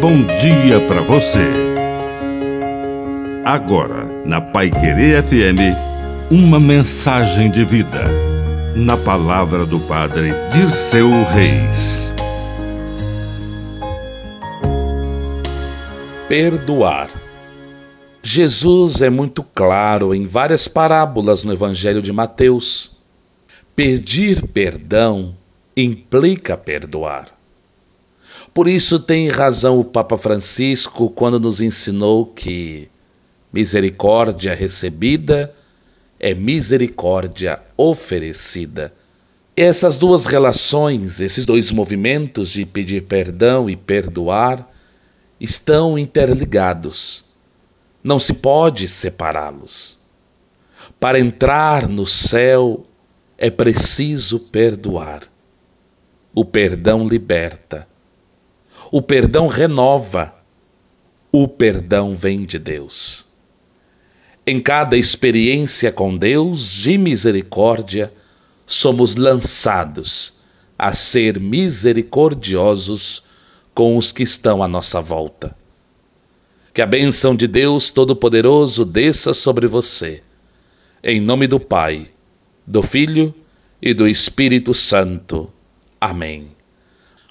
bom dia para você. Agora, na Pai Querer FM, uma mensagem de vida. Na palavra do Padre Dirceu Reis. Perdoar. Jesus é muito claro em várias parábolas no Evangelho de Mateus. Pedir perdão implica perdoar. Por isso tem razão o Papa Francisco quando nos ensinou que misericórdia recebida é misericórdia oferecida. Essas duas relações, esses dois movimentos de pedir perdão e perdoar, estão interligados. Não se pode separá-los. Para entrar no céu é preciso perdoar. O perdão liberta. O perdão renova. O perdão vem de Deus. Em cada experiência com Deus de misericórdia, somos lançados a ser misericordiosos com os que estão à nossa volta. Que a bênção de Deus Todo-Poderoso desça sobre você. Em nome do Pai, do Filho e do Espírito Santo. Amém.